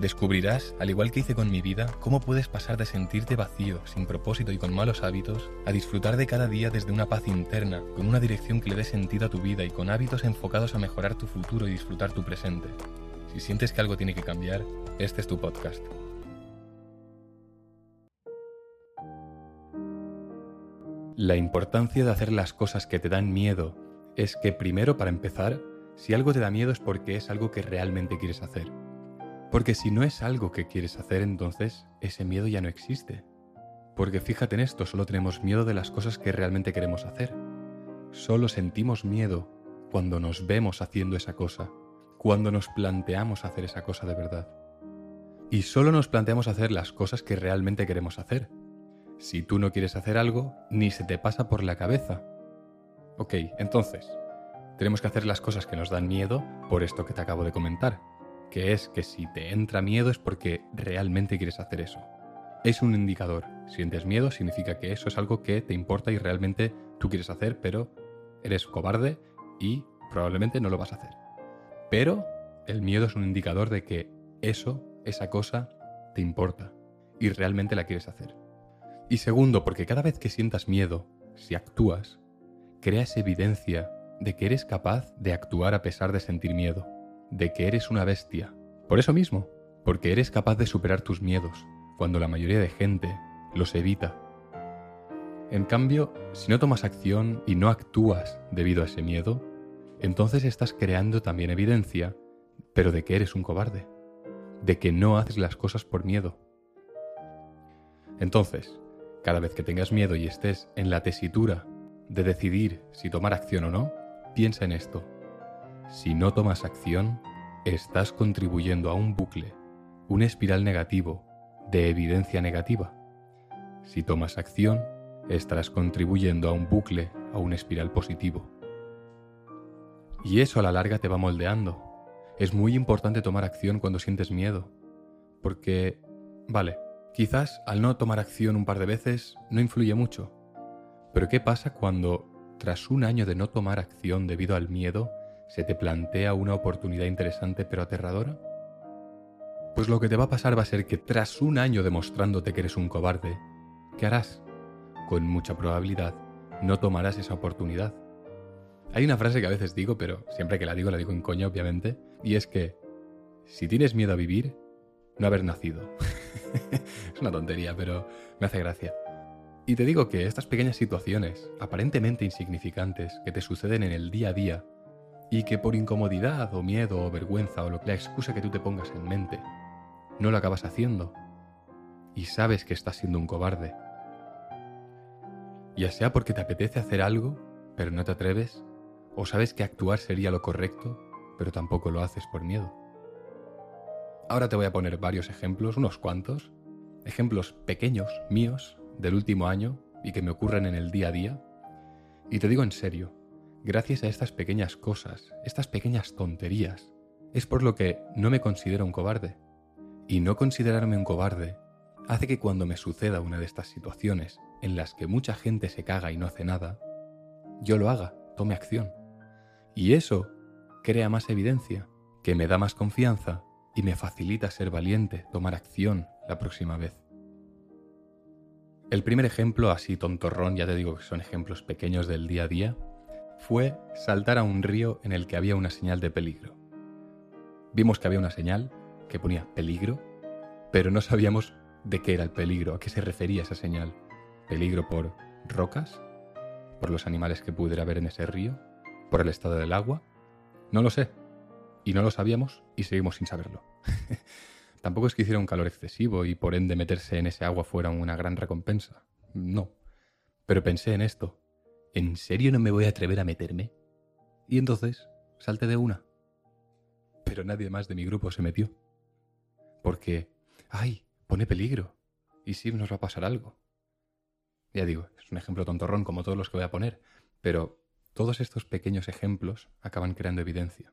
Descubrirás, al igual que hice con mi vida, cómo puedes pasar de sentirte vacío, sin propósito y con malos hábitos, a disfrutar de cada día desde una paz interna, con una dirección que le dé sentido a tu vida y con hábitos enfocados a mejorar tu futuro y disfrutar tu presente. Si sientes que algo tiene que cambiar, este es tu podcast. La importancia de hacer las cosas que te dan miedo es que primero, para empezar, si algo te da miedo es porque es algo que realmente quieres hacer. Porque si no es algo que quieres hacer, entonces ese miedo ya no existe. Porque fíjate en esto, solo tenemos miedo de las cosas que realmente queremos hacer. Solo sentimos miedo cuando nos vemos haciendo esa cosa, cuando nos planteamos hacer esa cosa de verdad. Y solo nos planteamos hacer las cosas que realmente queremos hacer. Si tú no quieres hacer algo, ni se te pasa por la cabeza. Ok, entonces, tenemos que hacer las cosas que nos dan miedo por esto que te acabo de comentar que es que si te entra miedo es porque realmente quieres hacer eso. Es un indicador. Si sientes miedo significa que eso es algo que te importa y realmente tú quieres hacer, pero eres cobarde y probablemente no lo vas a hacer. Pero el miedo es un indicador de que eso, esa cosa, te importa y realmente la quieres hacer. Y segundo, porque cada vez que sientas miedo, si actúas, creas evidencia de que eres capaz de actuar a pesar de sentir miedo de que eres una bestia. Por eso mismo, porque eres capaz de superar tus miedos, cuando la mayoría de gente los evita. En cambio, si no tomas acción y no actúas debido a ese miedo, entonces estás creando también evidencia, pero de que eres un cobarde, de que no haces las cosas por miedo. Entonces, cada vez que tengas miedo y estés en la tesitura de decidir si tomar acción o no, piensa en esto. Si no tomas acción, estás contribuyendo a un bucle, un espiral negativo, de evidencia negativa. Si tomas acción, estarás contribuyendo a un bucle, a un espiral positivo. Y eso a la larga te va moldeando. Es muy importante tomar acción cuando sientes miedo. Porque, vale, quizás al no tomar acción un par de veces no influye mucho. Pero ¿qué pasa cuando, tras un año de no tomar acción debido al miedo, se te plantea una oportunidad interesante pero aterradora? Pues lo que te va a pasar va a ser que tras un año demostrándote que eres un cobarde, ¿qué harás? Con mucha probabilidad no tomarás esa oportunidad. Hay una frase que a veces digo, pero siempre que la digo la digo en coña, obviamente, y es que si tienes miedo a vivir, no haber nacido. es una tontería, pero me hace gracia. Y te digo que estas pequeñas situaciones, aparentemente insignificantes, que te suceden en el día a día, y que por incomodidad o miedo o vergüenza o lo, la excusa que tú te pongas en mente, no lo acabas haciendo y sabes que estás siendo un cobarde. Ya sea porque te apetece hacer algo, pero no te atreves, o sabes que actuar sería lo correcto, pero tampoco lo haces por miedo. Ahora te voy a poner varios ejemplos, unos cuantos, ejemplos pequeños, míos, del último año y que me ocurren en el día a día, y te digo en serio, gracias a estas pequeñas cosas, estas pequeñas tonterías, es por lo que no me considero un cobarde. Y no considerarme un cobarde hace que cuando me suceda una de estas situaciones en las que mucha gente se caga y no hace nada, yo lo haga, tome acción. Y eso crea más evidencia, que me da más confianza y me facilita ser valiente, tomar acción la próxima vez. El primer ejemplo, así tontorrón, ya te digo que son ejemplos pequeños del día a día, fue saltar a un río en el que había una señal de peligro. Vimos que había una señal que ponía peligro, pero no sabíamos de qué era el peligro, a qué se refería esa señal. ¿Peligro por rocas? ¿Por los animales que pudiera haber en ese río? ¿Por el estado del agua? No lo sé. Y no lo sabíamos y seguimos sin saberlo. Tampoco es que hiciera un calor excesivo y por ende meterse en ese agua fuera una gran recompensa. No. Pero pensé en esto. ¿En serio no me voy a atrever a meterme? Y entonces salte de una. Pero nadie más de mi grupo se metió. Porque, ay, pone peligro. ¿Y si nos va a pasar algo? Ya digo, es un ejemplo tontorrón como todos los que voy a poner, pero todos estos pequeños ejemplos acaban creando evidencia.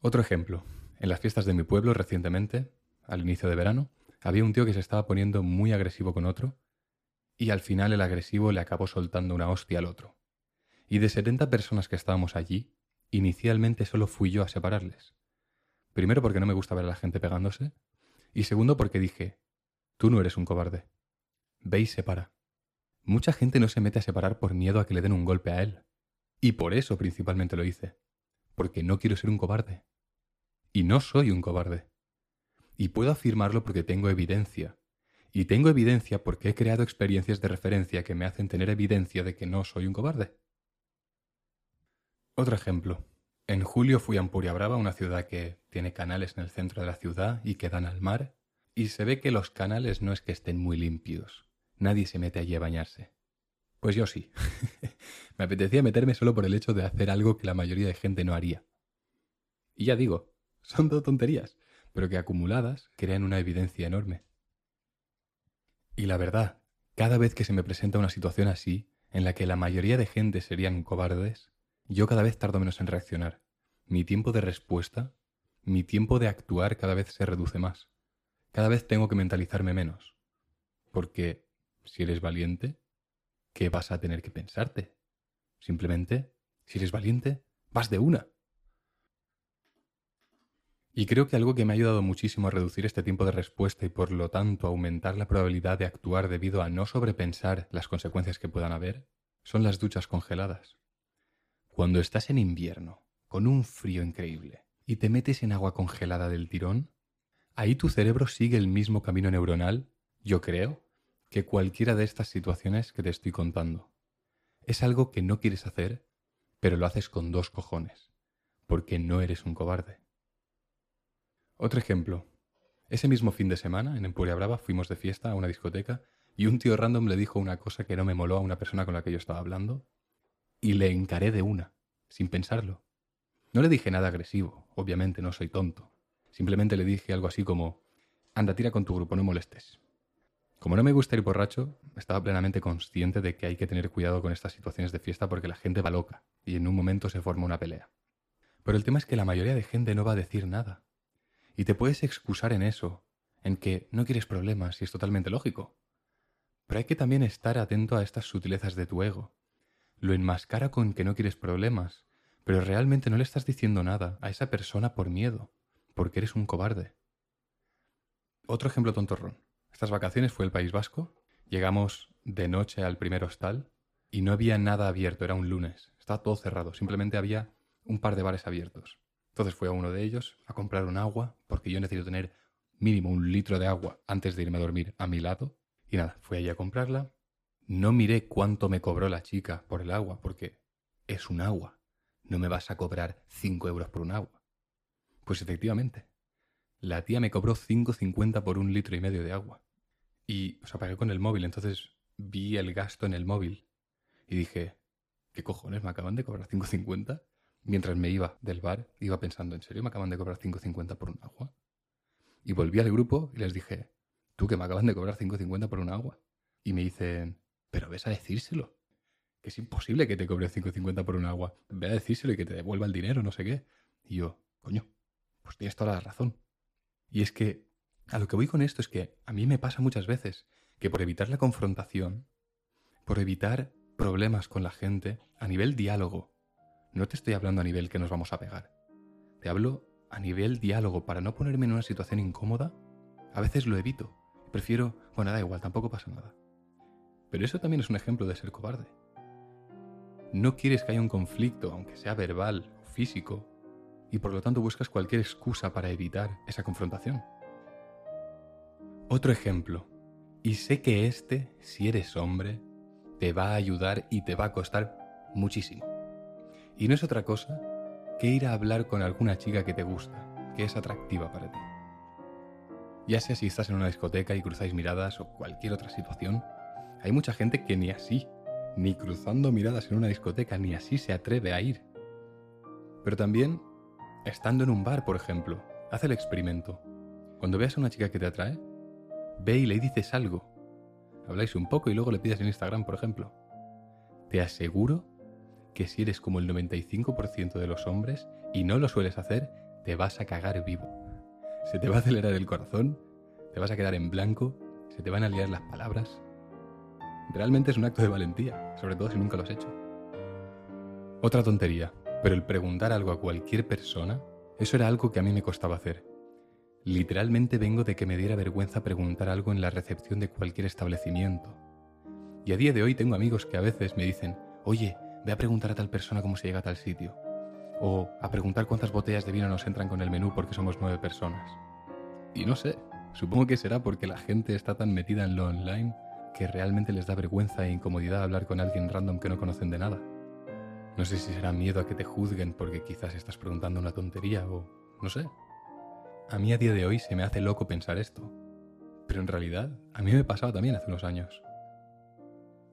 Otro ejemplo. En las fiestas de mi pueblo recientemente, al inicio de verano, había un tío que se estaba poniendo muy agresivo con otro y al final el agresivo le acabó soltando una hostia al otro. Y de 70 personas que estábamos allí, inicialmente solo fui yo a separarles. Primero porque no me gusta ver a la gente pegándose y segundo porque dije, tú no eres un cobarde. Ve y separa. Mucha gente no se mete a separar por miedo a que le den un golpe a él. Y por eso principalmente lo hice. Porque no quiero ser un cobarde. Y no soy un cobarde. Y puedo afirmarlo porque tengo evidencia. Y tengo evidencia porque he creado experiencias de referencia que me hacen tener evidencia de que no soy un cobarde. Otro ejemplo. En julio fui a Ampuria Brava, una ciudad que tiene canales en el centro de la ciudad y que dan al mar, y se ve que los canales no es que estén muy limpios. Nadie se mete allí a bañarse. Pues yo sí. me apetecía meterme solo por el hecho de hacer algo que la mayoría de gente no haría. Y ya digo, son dos tonterías, pero que acumuladas crean una evidencia enorme. Y la verdad, cada vez que se me presenta una situación así, en la que la mayoría de gente serían cobardes, yo cada vez tardo menos en reaccionar. Mi tiempo de respuesta, mi tiempo de actuar cada vez se reduce más. Cada vez tengo que mentalizarme menos. Porque si eres valiente, ¿qué vas a tener que pensarte? Simplemente, si eres valiente, vas de una. Y creo que algo que me ha ayudado muchísimo a reducir este tiempo de respuesta y por lo tanto aumentar la probabilidad de actuar debido a no sobrepensar las consecuencias que puedan haber, son las duchas congeladas. Cuando estás en invierno, con un frío increíble, y te metes en agua congelada del tirón, ahí tu cerebro sigue el mismo camino neuronal, yo creo, que cualquiera de estas situaciones que te estoy contando. Es algo que no quieres hacer, pero lo haces con dos cojones, porque no eres un cobarde. Otro ejemplo. Ese mismo fin de semana, en Empuria Brava, fuimos de fiesta a una discoteca y un tío random le dijo una cosa que no me moló a una persona con la que yo estaba hablando y le encaré de una, sin pensarlo. No le dije nada agresivo, obviamente no soy tonto. Simplemente le dije algo así como, anda, tira con tu grupo, no molestes. Como no me gusta ir borracho, estaba plenamente consciente de que hay que tener cuidado con estas situaciones de fiesta porque la gente va loca y en un momento se forma una pelea. Pero el tema es que la mayoría de gente no va a decir nada. Y te puedes excusar en eso, en que no quieres problemas y es totalmente lógico. Pero hay que también estar atento a estas sutilezas de tu ego. Lo enmascara con que no quieres problemas, pero realmente no le estás diciendo nada a esa persona por miedo, porque eres un cobarde. Otro ejemplo tontorrón. Estas vacaciones fue el País Vasco. Llegamos de noche al primer hostal y no había nada abierto, era un lunes. Estaba todo cerrado, simplemente había un par de bares abiertos. Entonces fui a uno de ellos a comprar un agua, porque yo necesito tener mínimo un litro de agua antes de irme a dormir a mi lado. Y nada, fui allí a comprarla. No miré cuánto me cobró la chica por el agua, porque es un agua. No me vas a cobrar 5 euros por un agua. Pues efectivamente, la tía me cobró 5,50 por un litro y medio de agua. Y os apagué con el móvil, entonces vi el gasto en el móvil y dije, ¿qué cojones me acaban de cobrar 5,50? Mientras me iba del bar, iba pensando, ¿en serio me acaban de cobrar 5.50 por un agua? Y volví al grupo y les dije, tú que me acaban de cobrar 5.50 por un agua. Y me dicen, pero ves a decírselo. Que es imposible que te cobre 5.50 por un agua. Ve a decírselo y que te devuelva el dinero, no sé qué. Y yo, coño, pues tienes toda la razón. Y es que a lo que voy con esto es que a mí me pasa muchas veces que por evitar la confrontación, por evitar problemas con la gente, a nivel diálogo, no te estoy hablando a nivel que nos vamos a pegar. Te hablo a nivel diálogo para no ponerme en una situación incómoda. A veces lo evito. Prefiero, bueno, da igual, tampoco pasa nada. Pero eso también es un ejemplo de ser cobarde. No quieres que haya un conflicto, aunque sea verbal o físico, y por lo tanto buscas cualquier excusa para evitar esa confrontación. Otro ejemplo, y sé que este, si eres hombre, te va a ayudar y te va a costar muchísimo. Y no es otra cosa que ir a hablar con alguna chica que te gusta, que es atractiva para ti. Ya sea si estás en una discoteca y cruzáis miradas o cualquier otra situación, hay mucha gente que ni así, ni cruzando miradas en una discoteca, ni así se atreve a ir. Pero también, estando en un bar, por ejemplo, haz el experimento. Cuando veas a una chica que te atrae, ve y le dices algo. Habláis un poco y luego le pides en Instagram, por ejemplo. Te aseguro que si eres como el 95% de los hombres y no lo sueles hacer, te vas a cagar vivo. Se te va a acelerar el corazón, te vas a quedar en blanco, se te van a liar las palabras. Realmente es un acto de valentía, sobre todo si nunca lo has hecho. Otra tontería, pero el preguntar algo a cualquier persona, eso era algo que a mí me costaba hacer. Literalmente vengo de que me diera vergüenza preguntar algo en la recepción de cualquier establecimiento. Y a día de hoy tengo amigos que a veces me dicen, oye, ve a preguntar a tal persona cómo se llega a tal sitio. O a preguntar cuántas botellas de vino nos entran con el menú porque somos nueve personas. Y no sé, supongo que será porque la gente está tan metida en lo online que realmente les da vergüenza e incomodidad hablar con alguien random que no conocen de nada. No sé si será miedo a que te juzguen porque quizás estás preguntando una tontería o no sé. A mí a día de hoy se me hace loco pensar esto. Pero en realidad, a mí me pasaba también hace unos años.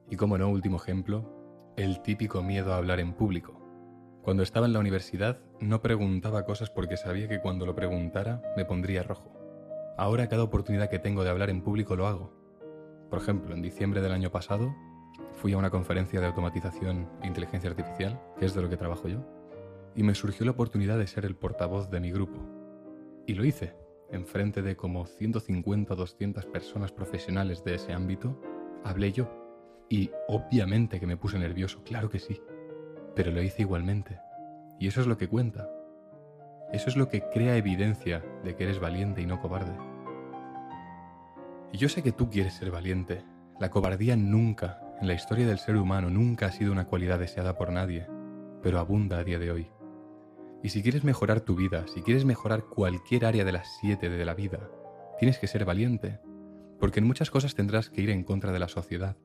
Y como no, último ejemplo, el típico miedo a hablar en público. Cuando estaba en la universidad no preguntaba cosas porque sabía que cuando lo preguntara me pondría rojo. Ahora cada oportunidad que tengo de hablar en público lo hago. Por ejemplo, en diciembre del año pasado fui a una conferencia de automatización e inteligencia artificial, que es de lo que trabajo yo, y me surgió la oportunidad de ser el portavoz de mi grupo, y lo hice, enfrente de como 150 o 200 personas profesionales de ese ámbito, hablé yo. Y obviamente que me puse nervioso, claro que sí, pero lo hice igualmente. Y eso es lo que cuenta. Eso es lo que crea evidencia de que eres valiente y no cobarde. Y yo sé que tú quieres ser valiente. La cobardía nunca, en la historia del ser humano, nunca ha sido una cualidad deseada por nadie, pero abunda a día de hoy. Y si quieres mejorar tu vida, si quieres mejorar cualquier área de las siete de la vida, tienes que ser valiente, porque en muchas cosas tendrás que ir en contra de la sociedad.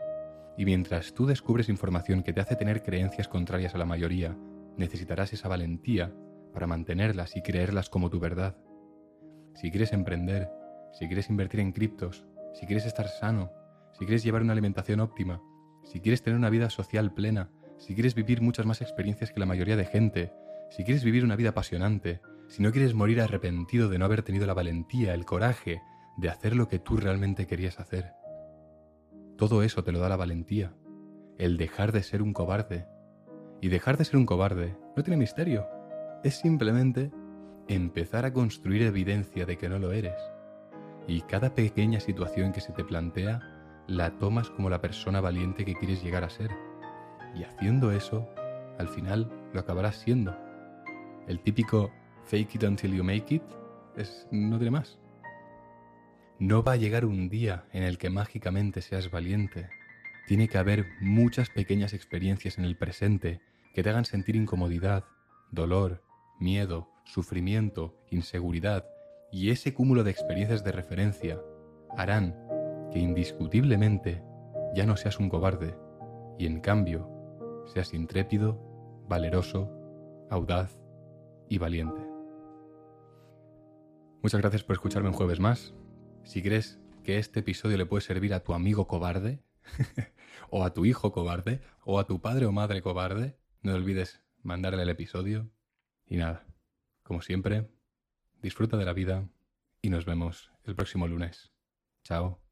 Y mientras tú descubres información que te hace tener creencias contrarias a la mayoría, necesitarás esa valentía para mantenerlas y creerlas como tu verdad. Si quieres emprender, si quieres invertir en criptos, si quieres estar sano, si quieres llevar una alimentación óptima, si quieres tener una vida social plena, si quieres vivir muchas más experiencias que la mayoría de gente, si quieres vivir una vida apasionante, si no quieres morir arrepentido de no haber tenido la valentía, el coraje de hacer lo que tú realmente querías hacer. Todo eso te lo da la valentía, el dejar de ser un cobarde. Y dejar de ser un cobarde no tiene misterio, es simplemente empezar a construir evidencia de que no lo eres. Y cada pequeña situación que se te plantea la tomas como la persona valiente que quieres llegar a ser. Y haciendo eso, al final lo acabarás siendo. El típico fake it until you make it es, no tiene más. No va a llegar un día en el que mágicamente seas valiente. Tiene que haber muchas pequeñas experiencias en el presente que te hagan sentir incomodidad, dolor, miedo, sufrimiento, inseguridad, y ese cúmulo de experiencias de referencia harán que indiscutiblemente ya no seas un cobarde y en cambio seas intrépido, valeroso, audaz y valiente. Muchas gracias por escucharme un jueves más. Si crees que este episodio le puede servir a tu amigo cobarde, o a tu hijo cobarde, o a tu padre o madre cobarde, no olvides mandarle el episodio. Y nada, como siempre, disfruta de la vida y nos vemos el próximo lunes. Chao.